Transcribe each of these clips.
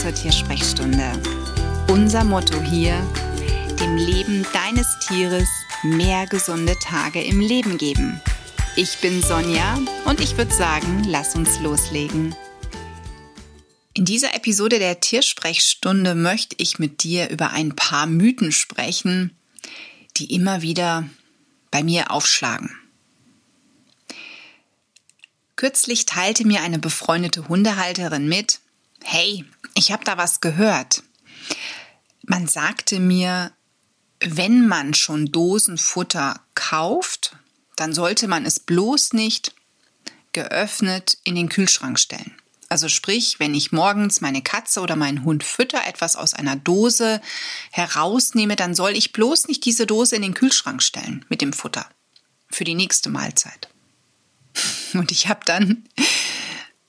zur Tiersprechstunde. Unser Motto hier, dem Leben deines Tieres mehr gesunde Tage im Leben geben. Ich bin Sonja und ich würde sagen, lass uns loslegen. In dieser Episode der Tiersprechstunde möchte ich mit dir über ein paar Mythen sprechen, die immer wieder bei mir aufschlagen. Kürzlich teilte mir eine befreundete Hundehalterin mit, hey, ich habe da was gehört. Man sagte mir, wenn man schon Dosenfutter kauft, dann sollte man es bloß nicht geöffnet in den Kühlschrank stellen. Also sprich, wenn ich morgens meine Katze oder meinen Hund fütter, etwas aus einer Dose herausnehme, dann soll ich bloß nicht diese Dose in den Kühlschrank stellen mit dem Futter für die nächste Mahlzeit. Und ich habe dann,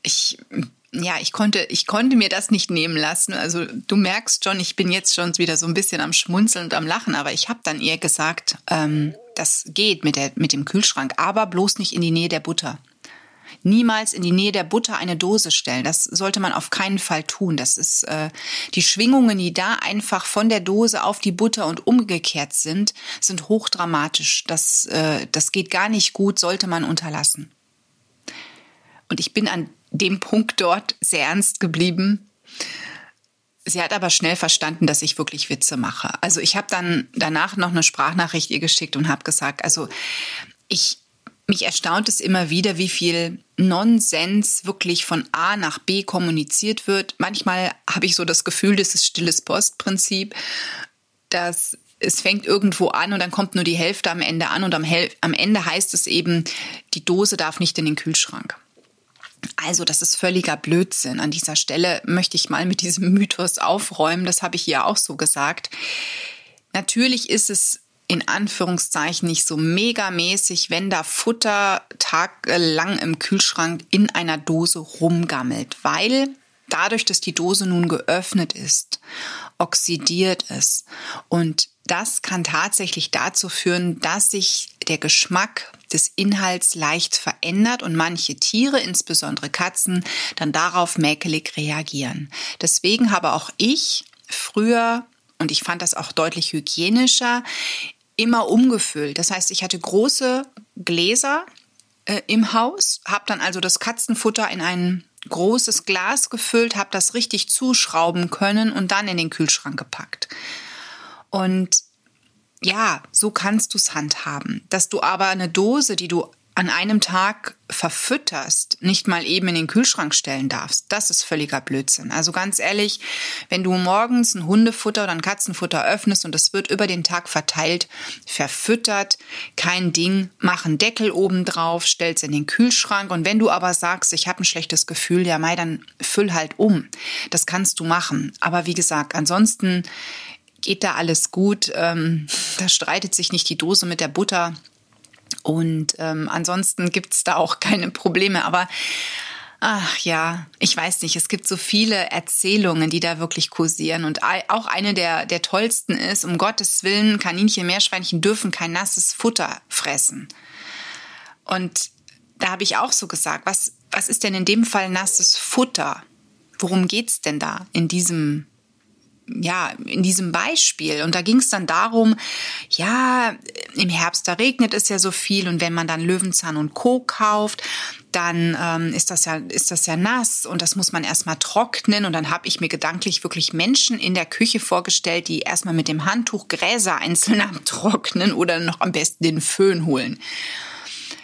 ich, ja, ich konnte, ich konnte mir das nicht nehmen lassen. Also du merkst schon, ich bin jetzt schon wieder so ein bisschen am Schmunzeln und am Lachen, aber ich habe dann ihr gesagt, ähm, das geht mit, der, mit dem Kühlschrank, aber bloß nicht in die Nähe der Butter. Niemals in die Nähe der Butter eine Dose stellen. Das sollte man auf keinen Fall tun. Das ist äh, die Schwingungen, die da einfach von der Dose auf die Butter und umgekehrt sind, sind hochdramatisch. Das, äh, das geht gar nicht gut, sollte man unterlassen. Und ich bin an dem Punkt dort sehr ernst geblieben. Sie hat aber schnell verstanden, dass ich wirklich Witze mache. Also ich habe dann danach noch eine Sprachnachricht ihr geschickt und habe gesagt, also ich mich erstaunt es immer wieder, wie viel Nonsens wirklich von A nach B kommuniziert wird. Manchmal habe ich so das Gefühl, das ist stilles Postprinzip, dass es fängt irgendwo an und dann kommt nur die Hälfte am Ende an und am, am Ende heißt es eben, die Dose darf nicht in den Kühlschrank. Also, das ist völliger Blödsinn. An dieser Stelle möchte ich mal mit diesem Mythos aufräumen. Das habe ich hier auch so gesagt. Natürlich ist es in Anführungszeichen nicht so megamäßig, wenn da Futter tagelang im Kühlschrank in einer Dose rumgammelt, weil dadurch, dass die Dose nun geöffnet ist, oxidiert es und das kann tatsächlich dazu führen, dass sich der Geschmack des Inhalts leicht verändert und manche Tiere, insbesondere Katzen, dann darauf mäkelig reagieren. Deswegen habe auch ich früher, und ich fand das auch deutlich hygienischer, immer umgefüllt. Das heißt, ich hatte große Gläser äh, im Haus, habe dann also das Katzenfutter in ein großes Glas gefüllt, habe das richtig zuschrauben können und dann in den Kühlschrank gepackt. Und ja, so kannst du es handhaben. Dass du aber eine Dose, die du an einem Tag verfütterst, nicht mal eben in den Kühlschrank stellen darfst, das ist völliger Blödsinn. Also ganz ehrlich, wenn du morgens ein Hundefutter oder ein Katzenfutter öffnest und es wird über den Tag verteilt, verfüttert, kein Ding, mach einen Deckel oben drauf, stell's in den Kühlschrank und wenn du aber sagst, ich habe ein schlechtes Gefühl, ja Mai, dann füll halt um. Das kannst du machen. Aber wie gesagt, ansonsten geht da alles gut. Ähm, da streitet sich nicht die Dose mit der Butter. Und ähm, ansonsten gibt's da auch keine Probleme. Aber ach ja, ich weiß nicht, es gibt so viele Erzählungen, die da wirklich kursieren. Und auch eine der, der tollsten ist, um Gottes Willen, Kaninchen, Meerschweinchen dürfen kein nasses Futter fressen. Und da habe ich auch so gesagt, was, was ist denn in dem Fall nasses Futter? Worum geht's denn da in diesem ja, in diesem Beispiel. Und da ging es dann darum, ja, im Herbst, da regnet es ja so viel und wenn man dann Löwenzahn und Co. kauft, dann ähm, ist das ja ist das ja nass und das muss man erstmal trocknen und dann habe ich mir gedanklich wirklich Menschen in der Küche vorgestellt, die erstmal mit dem Handtuch Gräser einzeln abtrocknen oder noch am besten den Föhn holen.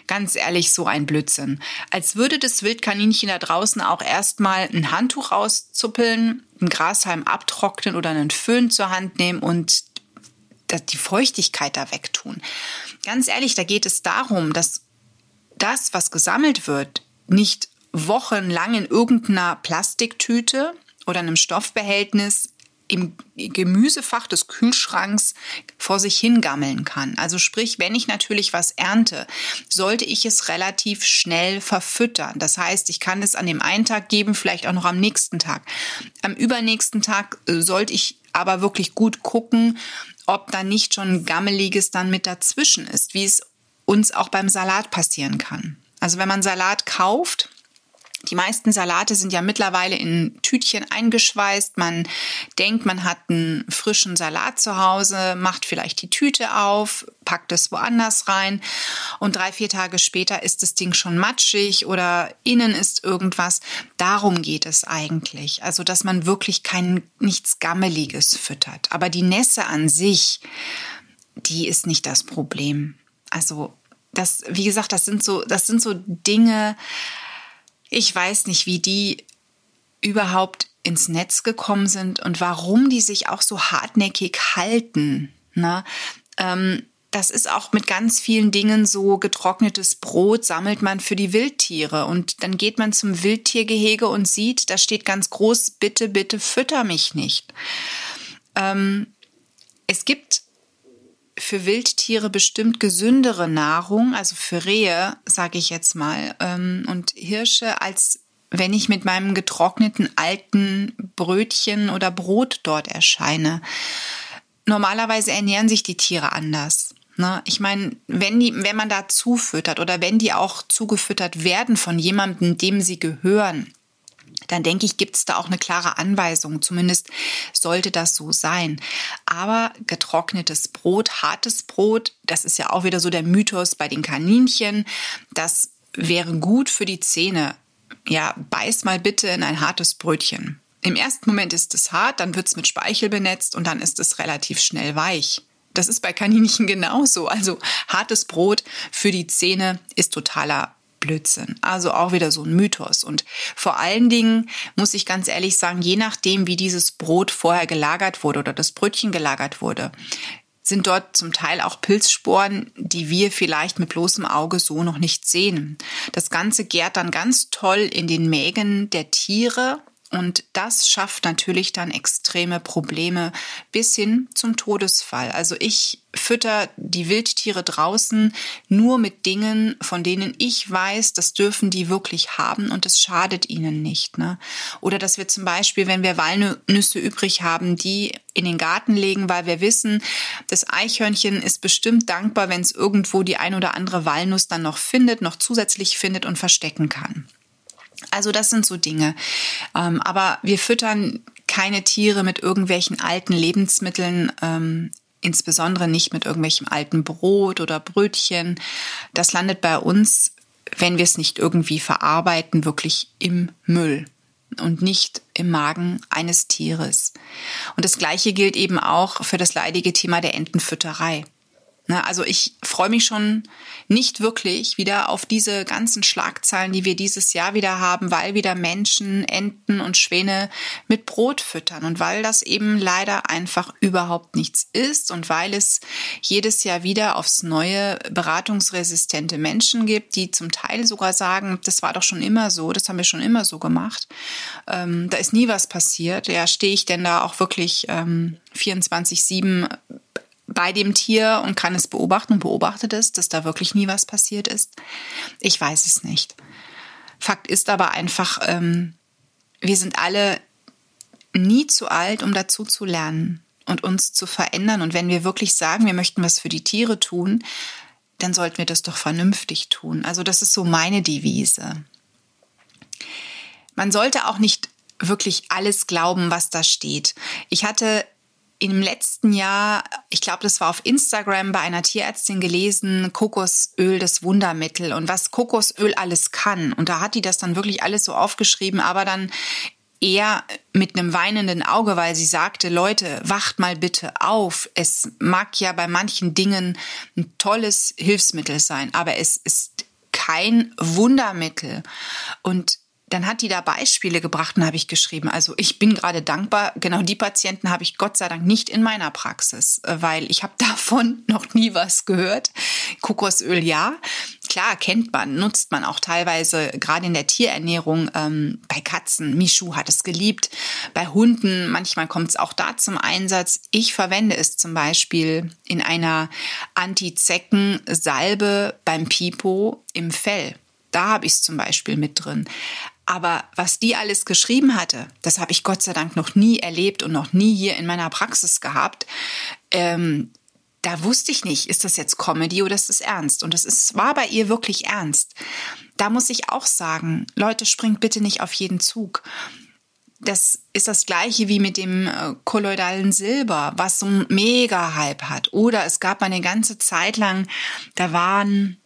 Ganz ehrlich, so ein Blödsinn. Als würde das Wildkaninchen da draußen auch erstmal ein Handtuch rauszuppeln, einen Grashalm abtrocknen oder einen Föhn zur Hand nehmen und die Feuchtigkeit da wegtun. Ganz ehrlich, da geht es darum, dass das, was gesammelt wird, nicht wochenlang in irgendeiner Plastiktüte oder einem Stoffbehältnis im Gemüsefach des Kühlschranks vor sich hingammeln kann. Also sprich, wenn ich natürlich was ernte, sollte ich es relativ schnell verfüttern. Das heißt, ich kann es an dem einen Tag geben, vielleicht auch noch am nächsten Tag. Am übernächsten Tag äh, sollte ich aber wirklich gut gucken, ob da nicht schon Gammeliges dann mit dazwischen ist, wie es uns auch beim Salat passieren kann. Also wenn man Salat kauft, Die meisten Salate sind ja mittlerweile in Tütchen eingeschweißt. Man denkt, man hat einen frischen Salat zu Hause, macht vielleicht die Tüte auf, packt es woanders rein und drei, vier Tage später ist das Ding schon matschig oder innen ist irgendwas. Darum geht es eigentlich. Also, dass man wirklich kein, nichts Gammeliges füttert. Aber die Nässe an sich, die ist nicht das Problem. Also, das, wie gesagt, das sind so, das sind so Dinge, ich weiß nicht, wie die überhaupt ins Netz gekommen sind und warum die sich auch so hartnäckig halten. Ne? Ähm, das ist auch mit ganz vielen Dingen so getrocknetes Brot sammelt man für die Wildtiere und dann geht man zum Wildtiergehege und sieht, da steht ganz groß, bitte, bitte fütter mich nicht. Ähm, es gibt für Wildtiere bestimmt gesündere Nahrung, also für Rehe, sage ich jetzt mal, ähm, und Hirsche, als wenn ich mit meinem getrockneten alten Brötchen oder Brot dort erscheine. Normalerweise ernähren sich die Tiere anders. Ne? Ich meine, wenn, die, wenn man da zufüttert oder wenn die auch zugefüttert werden von jemandem, dem sie gehören, dann denke ich, gibt es da auch eine klare Anweisung. Zumindest sollte das so sein. Aber getrocknetes Brot, hartes Brot, das ist ja auch wieder so der Mythos bei den Kaninchen, das wäre gut für die Zähne. Ja, beiß mal bitte in ein hartes Brötchen. Im ersten Moment ist es hart, dann wird es mit Speichel benetzt und dann ist es relativ schnell weich. Das ist bei Kaninchen genauso. Also hartes Brot für die Zähne ist totaler Blödsinn. Also auch wieder so ein Mythos. Und vor allen Dingen muss ich ganz ehrlich sagen, je nachdem, wie dieses Brot vorher gelagert wurde oder das Brötchen gelagert wurde, sind dort zum Teil auch Pilzsporen, die wir vielleicht mit bloßem Auge so noch nicht sehen. Das Ganze gärt dann ganz toll in den Mägen der Tiere und das schafft natürlich dann extreme Probleme bis hin zum Todesfall. Also ich fütter die Wildtiere draußen nur mit Dingen, von denen ich weiß, das dürfen die wirklich haben und es schadet ihnen nicht. Ne? Oder dass wir zum Beispiel, wenn wir Walnüsse übrig haben, die in den Garten legen, weil wir wissen, das Eichhörnchen ist bestimmt dankbar, wenn es irgendwo die ein oder andere Walnuss dann noch findet, noch zusätzlich findet und verstecken kann. Also das sind so Dinge. Ähm, aber wir füttern keine Tiere mit irgendwelchen alten Lebensmitteln, ähm, insbesondere nicht mit irgendwelchem alten Brot oder Brötchen. Das landet bei uns, wenn wir es nicht irgendwie verarbeiten, wirklich im Müll und nicht im Magen eines Tieres. Und das Gleiche gilt eben auch für das leidige Thema der Entenfütterei. Ne, also ich freue mich schon nicht wirklich wieder auf diese ganzen Schlagzeilen, die wir dieses Jahr wieder haben, weil wieder Menschen, Enten und Schwäne mit Brot füttern und weil das eben leider einfach überhaupt nichts ist und weil es jedes Jahr wieder aufs neue beratungsresistente Menschen gibt, die zum Teil sogar sagen, das war doch schon immer so, das haben wir schon immer so gemacht. Ähm, da ist nie was passiert. Ja, stehe ich denn da auch wirklich ähm, 24-7 bei dem Tier und kann es beobachten und beobachtet es, dass da wirklich nie was passiert ist? Ich weiß es nicht. Fakt ist aber einfach, ähm, wir sind alle nie zu alt, um dazu zu lernen und uns zu verändern. Und wenn wir wirklich sagen, wir möchten was für die Tiere tun, dann sollten wir das doch vernünftig tun. Also das ist so meine Devise. Man sollte auch nicht wirklich alles glauben, was da steht. Ich hatte im letzten Jahr, ich glaube, das war auf Instagram bei einer Tierärztin gelesen, Kokosöl, das Wundermittel und was Kokosöl alles kann. Und da hat die das dann wirklich alles so aufgeschrieben, aber dann eher mit einem weinenden Auge, weil sie sagte, Leute, wacht mal bitte auf. Es mag ja bei manchen Dingen ein tolles Hilfsmittel sein, aber es ist kein Wundermittel. Und dann hat die da Beispiele gebracht und habe ich geschrieben. Also ich bin gerade dankbar. Genau die Patienten habe ich Gott sei Dank nicht in meiner Praxis, äh, weil ich habe davon noch nie was gehört. Kokosöl ja, klar kennt man, nutzt man auch teilweise gerade in der Tierernährung ähm, bei Katzen. Michu hat es geliebt. Bei Hunden manchmal kommt es auch da zum Einsatz. Ich verwende es zum Beispiel in einer Anti-Zecken-Salbe beim Pipo im Fell. Da habe ich es zum Beispiel mit drin. Aber was die alles geschrieben hatte, das habe ich Gott sei Dank noch nie erlebt und noch nie hier in meiner Praxis gehabt. Ähm, da wusste ich nicht, ist das jetzt Comedy oder ist das ernst? Und das war bei ihr wirklich ernst. da muss ich auch sagen, Leute, springt bitte nicht auf jeden Zug. Das ist das gleiche wie mit dem äh, kolloidalen Silber, was so ein Mega-Hype hat. Oder es gab eine ganze Zeit lang, da waren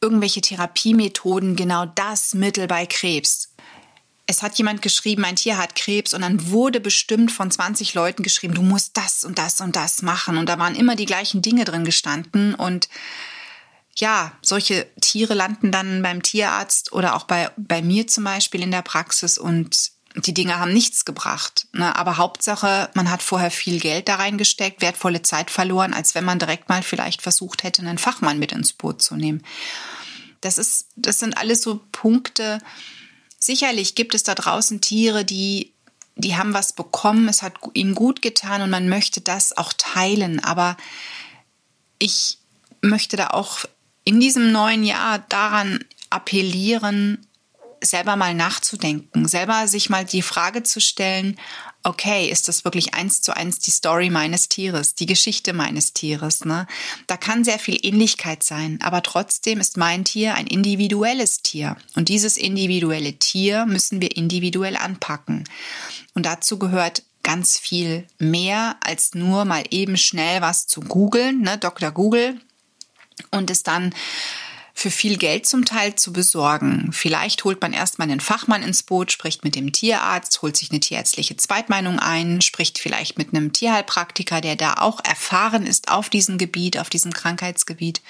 irgendwelche Therapiemethoden genau das Mittel bei Krebs es hat jemand geschrieben, ein Tier hat Krebs und dann wurde bestimmt von 20 Leuten geschrieben, du musst das und das und das machen. Und da waren immer die gleichen Dinge drin gestanden. Und ja, solche Tiere landen dann beim Tierarzt oder auch bei, bei mir zum Beispiel in der Praxis und die Dinge haben nichts gebracht. Ne? Aber Hauptsache, man hat vorher viel Geld da reingesteckt, wertvolle Zeit verloren, als wenn man direkt mal vielleicht versucht hätte, einen Fachmann mit ins Boot zu nehmen. Das ist, das sind alles so Punkte, Sicherlich gibt es da draußen Tiere, die, die haben was bekommen, es hat ihnen gut getan und man möchte das auch teilen. Aber ich möchte da auch in diesem neuen Jahr daran appellieren, selber mal nachzudenken, selber sich mal die Frage zu stellen, okay, ist das wirklich eins zu eins die Story meines Tieres, die Geschichte meines Tieres? Ne? Da kann sehr viel Ähnlichkeit sein, aber trotzdem ist mein Tier ein individuelles Tier. Und dieses individuelle Tier müssen wir individuell anpacken. Und dazu gehört ganz viel mehr als nur mal eben schnell was zu googeln, ne? Dr. Google, und es dann für viel Geld zum Teil zu besorgen. Vielleicht holt man erstmal einen Fachmann ins Boot, spricht mit dem Tierarzt, holt sich eine tierärztliche Zweitmeinung ein, spricht vielleicht mit einem Tierheilpraktiker, der da auch erfahren ist auf diesem Gebiet, auf diesem Krankheitsgebiet.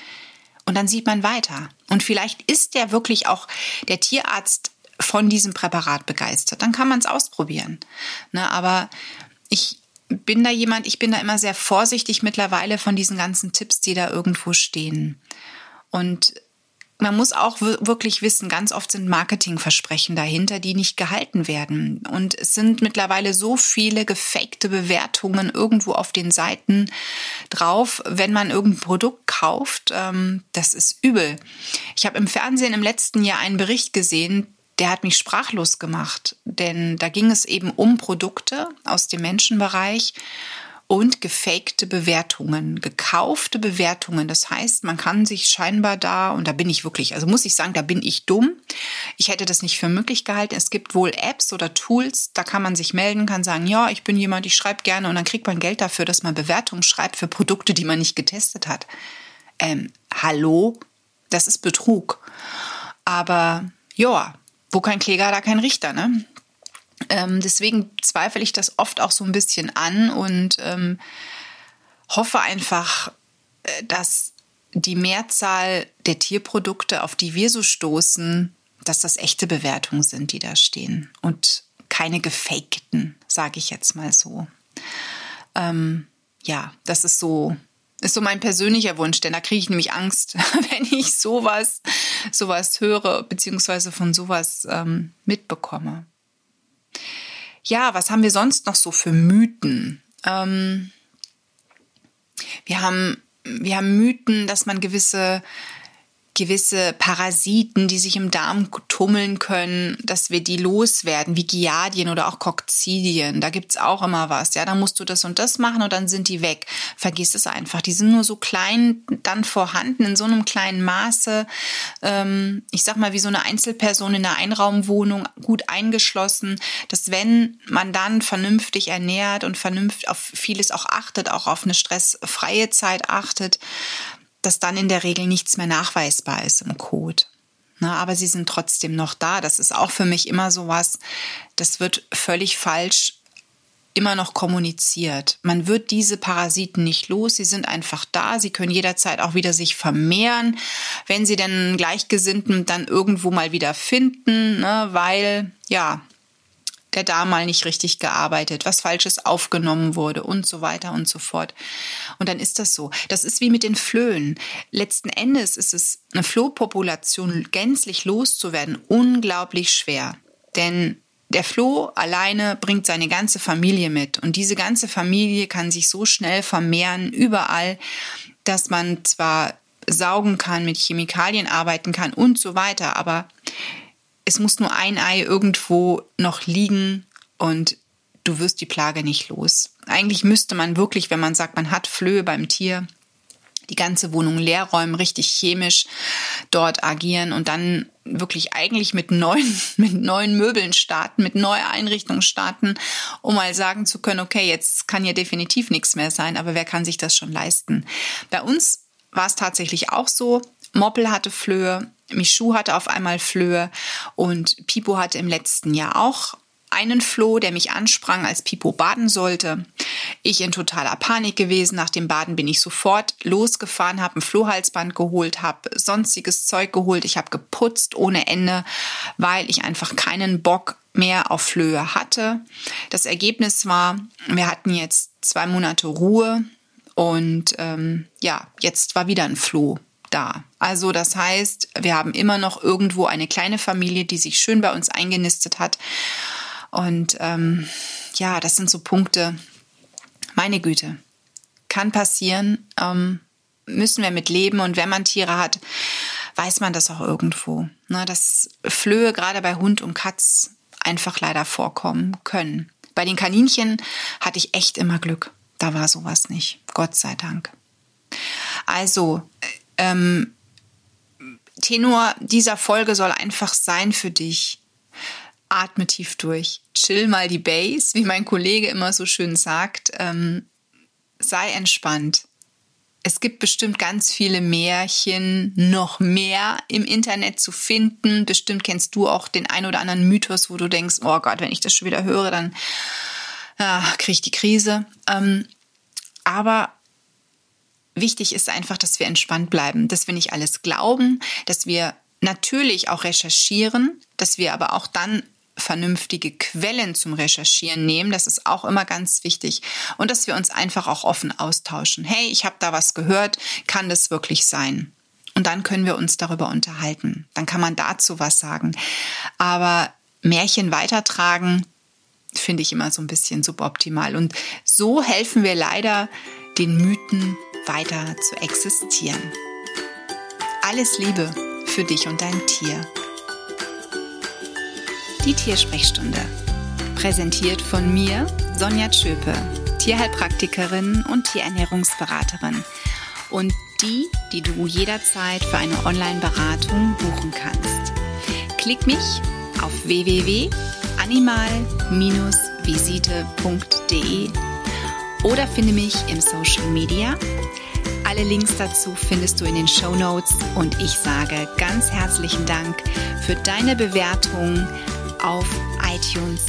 Und dann sieht man weiter. Und vielleicht ist der wirklich auch der Tierarzt von diesem Präparat begeistert. Dann kann man es ausprobieren. Ne, aber ich bin da jemand, ich bin da immer sehr vorsichtig mittlerweile von diesen ganzen Tipps, die da irgendwo stehen. Und man muss auch wirklich wissen, ganz oft sind Marketingversprechen dahinter, die nicht gehalten werden. Und es sind mittlerweile so viele gefakte Bewertungen irgendwo auf den Seiten drauf, wenn man irgendein Produkt kauft. Ähm, das ist übel. Ich habe im Fernsehen im letzten Jahr einen Bericht gesehen, der hat mich sprachlos gemacht. Denn da ging es eben um Produkte aus dem Menschenbereich und gefakte Bewertungen, gekaufte Bewertungen. Das heißt, man kann sich scheinbar da, und da bin ich wirklich, also muss ich sagen, da bin ich dumm. Ich hätte das nicht für möglich gehalten. Es gibt wohl Apps oder Tools, da kann man sich melden, kann sagen, ja, ich bin jemand, ich schreibe gerne und dann kriegt man Geld dafür, dass man Bewertungen schreibt für Produkte, die man nicht getestet hat. Ähm, hallo? Das ist Betrug. Aber ja, wo kein Kläger, da kein Richter, ne? Ähm, deswegen zweifle ich das oft auch so ein bisschen an und ähm, hoffe einfach, äh, dass die Mehrzahl der Tierprodukte, auf die wir so stoßen, dass das echte Bewertungen sind, die da stehen und keine gefakten, sage ich jetzt mal so. Ähm, ja, das ist so ist so mein persönlicher Wunsch, denn da kriege ich nämlich Angst, wenn ich sowas sowas höre beziehungsweise von sowas ähm, mitbekomme. Ja, was haben wir sonst noch so für Mythen? Ähm, wir haben, wir haben Mythen, dass man gewisse gewisse Parasiten, die sich im Darm tummeln können, dass wir die loswerden, wie Giardien oder auch Kokzidien. Da gibt's auch immer was. Ja, da musst du das und das machen und dann sind die weg. Vergiss es einfach. Die sind nur so klein dann vorhanden, in so einem kleinen Maße. Ähm, ich sag mal, wie so eine Einzelperson in einer Einraumwohnung gut eingeschlossen, dass wenn man dann vernünftig ernährt und vernünftig auf vieles auch achtet, auch auf eine stressfreie Zeit achtet, dass dann in der Regel nichts mehr nachweisbar ist im Code. Na, aber sie sind trotzdem noch da. Das ist auch für mich immer so was, das wird völlig falsch immer noch kommuniziert. Man wird diese Parasiten nicht los, sie sind einfach da, sie können jederzeit auch wieder sich vermehren, wenn sie denn Gleichgesinnten dann irgendwo mal wieder finden, ne, weil ja, der Darm mal nicht richtig gearbeitet, was Falsches aufgenommen wurde und so weiter und so fort. Und dann ist das so. Das ist wie mit den Flöhen. Letzten Endes ist es eine Flohpopulation gänzlich loszuwerden unglaublich schwer. Denn der Floh alleine bringt seine ganze Familie mit und diese ganze Familie kann sich so schnell vermehren überall, dass man zwar saugen kann, mit Chemikalien arbeiten kann und so weiter, aber es muss nur ein Ei irgendwo noch liegen und du wirst die Plage nicht los. Eigentlich müsste man wirklich, wenn man sagt, man hat Flöhe beim Tier, die ganze Wohnung leer räumen, richtig chemisch dort agieren und dann wirklich eigentlich mit neuen, mit neuen Möbeln starten, mit neuer Einrichtung starten, um mal sagen zu können, okay, jetzt kann hier definitiv nichts mehr sein, aber wer kann sich das schon leisten? Bei uns war es tatsächlich auch so. Moppel hatte Flöhe, Michu hatte auf einmal Flöhe und Pipo hatte im letzten Jahr auch einen Floh, der mich ansprang, als Pipo baden sollte. Ich in totaler Panik gewesen. Nach dem Baden bin ich sofort losgefahren, habe ein Flohhalsband geholt, habe sonstiges Zeug geholt. Ich habe geputzt ohne Ende, weil ich einfach keinen Bock mehr auf Flöhe hatte. Das Ergebnis war, wir hatten jetzt zwei Monate Ruhe und ähm, ja, jetzt war wieder ein Floh da. Also das heißt, wir haben immer noch irgendwo eine kleine Familie, die sich schön bei uns eingenistet hat. Und ähm, ja, das sind so Punkte. Meine Güte, kann passieren, ähm, müssen wir mit leben. Und wenn man Tiere hat, weiß man das auch irgendwo. Ne, dass Flöhe gerade bei Hund und Katz einfach leider vorkommen können. Bei den Kaninchen hatte ich echt immer Glück. Da war sowas nicht. Gott sei Dank. Also, ähm, Tenor dieser Folge soll einfach sein für dich atme tief durch, chill mal die Base, wie mein Kollege immer so schön sagt, ähm, sei entspannt. Es gibt bestimmt ganz viele Märchen, noch mehr im Internet zu finden. Bestimmt kennst du auch den ein oder anderen Mythos, wo du denkst, oh Gott, wenn ich das schon wieder höre, dann ja, kriege ich die Krise. Ähm, aber wichtig ist einfach, dass wir entspannt bleiben, dass wir nicht alles glauben, dass wir natürlich auch recherchieren, dass wir aber auch dann vernünftige Quellen zum Recherchieren nehmen. Das ist auch immer ganz wichtig. Und dass wir uns einfach auch offen austauschen. Hey, ich habe da was gehört. Kann das wirklich sein? Und dann können wir uns darüber unterhalten. Dann kann man dazu was sagen. Aber Märchen weitertragen, finde ich immer so ein bisschen suboptimal. Und so helfen wir leider den Mythen weiter zu existieren. Alles Liebe für dich und dein Tier. Die Tiersprechstunde. Präsentiert von mir, Sonja Tschöpe, Tierheilpraktikerin und Tierernährungsberaterin. Und die, die du jederzeit für eine Online-Beratung buchen kannst. Klick mich auf www.animal-visite.de oder finde mich im Social Media. Alle Links dazu findest du in den Show Notes. Und ich sage ganz herzlichen Dank für deine Bewertung auf iTunes